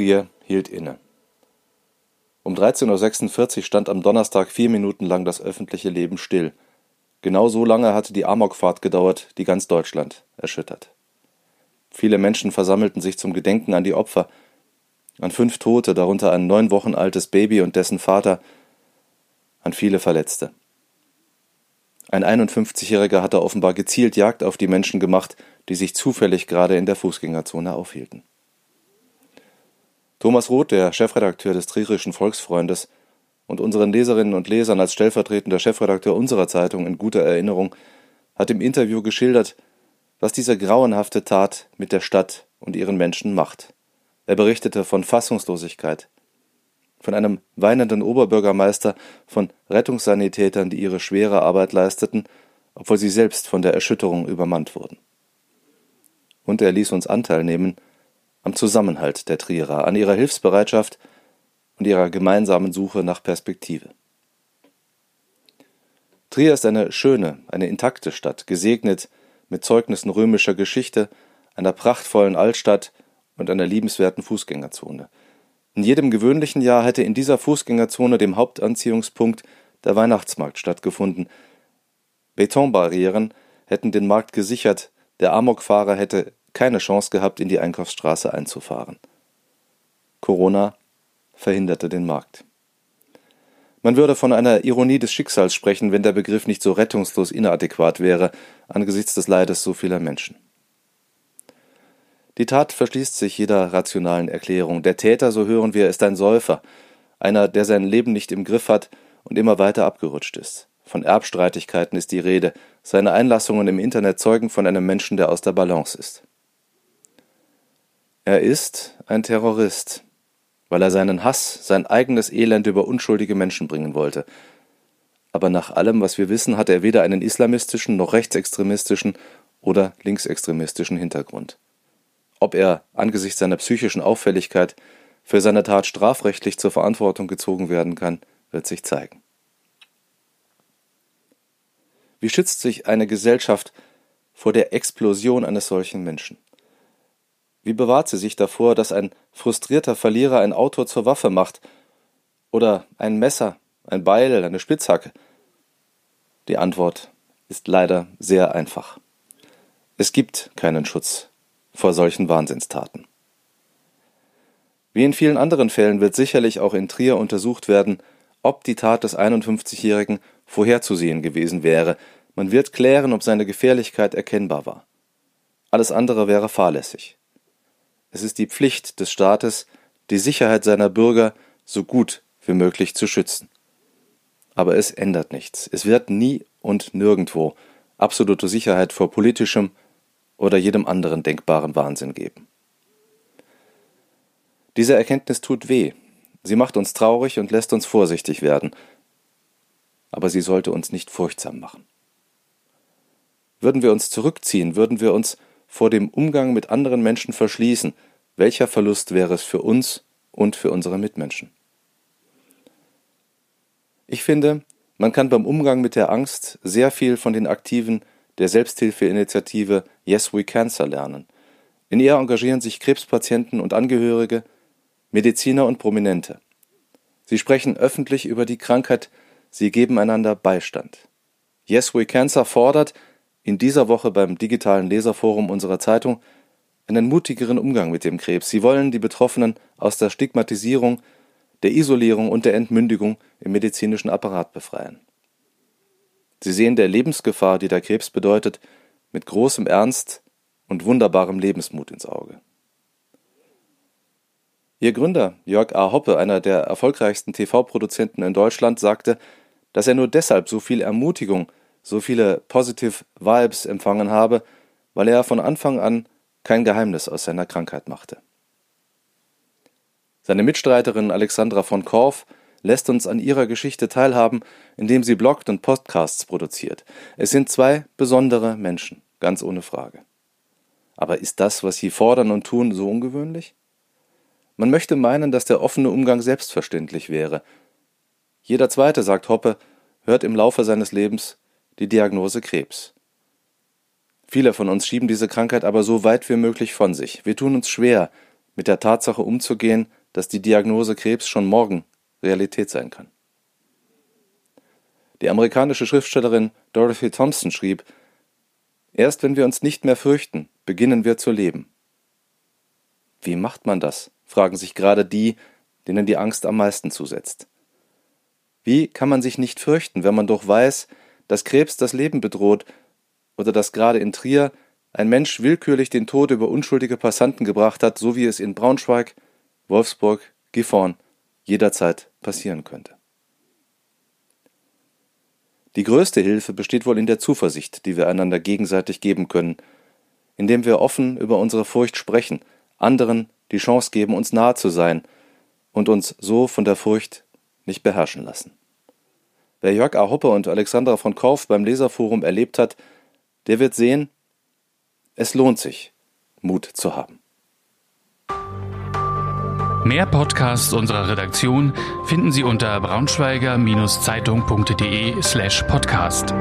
Trier hielt inne. Um 13.46 Uhr stand am Donnerstag vier Minuten lang das öffentliche Leben still. Genau so lange hatte die Amokfahrt gedauert, die ganz Deutschland erschüttert. Viele Menschen versammelten sich zum Gedenken an die Opfer, an fünf Tote, darunter ein neun Wochen altes Baby und dessen Vater, an viele Verletzte. Ein 51-Jähriger hatte offenbar gezielt Jagd auf die Menschen gemacht, die sich zufällig gerade in der Fußgängerzone aufhielten. Thomas Roth, der Chefredakteur des Trierischen Volksfreundes und unseren Leserinnen und Lesern als stellvertretender Chefredakteur unserer Zeitung in guter Erinnerung, hat im Interview geschildert, was diese grauenhafte Tat mit der Stadt und ihren Menschen macht. Er berichtete von Fassungslosigkeit, von einem weinenden Oberbürgermeister, von Rettungssanitätern, die ihre schwere Arbeit leisteten, obwohl sie selbst von der Erschütterung übermannt wurden. Und er ließ uns Anteil nehmen am Zusammenhalt der Trierer, an ihrer Hilfsbereitschaft und ihrer gemeinsamen Suche nach Perspektive. Trier ist eine schöne, eine intakte Stadt, gesegnet mit Zeugnissen römischer Geschichte, einer prachtvollen Altstadt und einer liebenswerten Fußgängerzone. In jedem gewöhnlichen Jahr hätte in dieser Fußgängerzone, dem Hauptanziehungspunkt, der Weihnachtsmarkt stattgefunden. Betonbarrieren hätten den Markt gesichert, der Amokfahrer hätte keine Chance gehabt, in die Einkaufsstraße einzufahren. Corona verhinderte den Markt. Man würde von einer Ironie des Schicksals sprechen, wenn der Begriff nicht so rettungslos inadäquat wäre angesichts des Leides so vieler Menschen. Die Tat verschließt sich jeder rationalen Erklärung. Der Täter, so hören wir, ist ein Säufer, einer, der sein Leben nicht im Griff hat und immer weiter abgerutscht ist. Von Erbstreitigkeiten ist die Rede. Seine Einlassungen im Internet zeugen von einem Menschen, der aus der Balance ist. Er ist ein Terrorist, weil er seinen Hass, sein eigenes Elend über unschuldige Menschen bringen wollte. Aber nach allem, was wir wissen, hat er weder einen islamistischen noch rechtsextremistischen oder linksextremistischen Hintergrund. Ob er angesichts seiner psychischen Auffälligkeit für seine Tat strafrechtlich zur Verantwortung gezogen werden kann, wird sich zeigen. Wie schützt sich eine Gesellschaft vor der Explosion eines solchen Menschen? Wie bewahrt sie sich davor, dass ein frustrierter Verlierer ein Autor zur Waffe macht oder ein Messer, ein Beil, eine Spitzhacke? Die Antwort ist leider sehr einfach. Es gibt keinen Schutz vor solchen Wahnsinnstaten. Wie in vielen anderen Fällen wird sicherlich auch in Trier untersucht werden, ob die Tat des 51-Jährigen vorherzusehen gewesen wäre. Man wird klären, ob seine Gefährlichkeit erkennbar war. Alles andere wäre fahrlässig. Es ist die Pflicht des Staates, die Sicherheit seiner Bürger so gut wie möglich zu schützen. Aber es ändert nichts. Es wird nie und nirgendwo absolute Sicherheit vor politischem oder jedem anderen denkbaren Wahnsinn geben. Diese Erkenntnis tut weh, sie macht uns traurig und lässt uns vorsichtig werden, aber sie sollte uns nicht furchtsam machen. Würden wir uns zurückziehen, würden wir uns vor dem Umgang mit anderen Menschen verschließen, welcher Verlust wäre es für uns und für unsere Mitmenschen? Ich finde, man kann beim Umgang mit der Angst sehr viel von den Aktiven der Selbsthilfeinitiative Yes We Cancer lernen. In ihr engagieren sich Krebspatienten und Angehörige, Mediziner und Prominente. Sie sprechen öffentlich über die Krankheit, sie geben einander Beistand. Yes We Cancer fordert in dieser Woche beim digitalen Leserforum unserer Zeitung einen mutigeren Umgang mit dem Krebs. Sie wollen die Betroffenen aus der Stigmatisierung, der Isolierung und der Entmündigung im medizinischen Apparat befreien. Sie sehen der Lebensgefahr, die der Krebs bedeutet, mit großem Ernst und wunderbarem Lebensmut ins Auge. Ihr Gründer, Jörg A. Hoppe, einer der erfolgreichsten TV-Produzenten in Deutschland, sagte, dass er nur deshalb so viel Ermutigung, so viele Positive Vibes empfangen habe, weil er von Anfang an kein Geheimnis aus seiner Krankheit machte. Seine Mitstreiterin Alexandra von Korff lässt uns an ihrer Geschichte teilhaben, indem sie bloggt und Podcasts produziert. Es sind zwei besondere Menschen, ganz ohne Frage. Aber ist das, was sie fordern und tun, so ungewöhnlich? Man möchte meinen, dass der offene Umgang selbstverständlich wäre. Jeder Zweite, sagt Hoppe, hört im Laufe seines Lebens die Diagnose Krebs. Viele von uns schieben diese Krankheit aber so weit wie möglich von sich. Wir tun uns schwer mit der Tatsache umzugehen, dass die Diagnose Krebs schon morgen Realität sein kann. Die amerikanische Schriftstellerin Dorothy Thompson schrieb, Erst wenn wir uns nicht mehr fürchten, beginnen wir zu leben. Wie macht man das? fragen sich gerade die, denen die Angst am meisten zusetzt. Wie kann man sich nicht fürchten, wenn man doch weiß, dass Krebs das Leben bedroht oder dass gerade in Trier ein Mensch willkürlich den Tod über unschuldige Passanten gebracht hat, so wie es in Braunschweig, Wolfsburg, Gifhorn jederzeit passieren könnte. Die größte Hilfe besteht wohl in der Zuversicht, die wir einander gegenseitig geben können, indem wir offen über unsere Furcht sprechen, anderen die Chance geben, uns nahe zu sein und uns so von der Furcht nicht beherrschen lassen. Wer Jörg A. Hoppe und Alexandra von Korff beim Leserforum erlebt hat, der wird sehen, es lohnt sich, Mut zu haben. Mehr Podcasts unserer Redaktion finden Sie unter braunschweiger-zeitung.de slash podcast.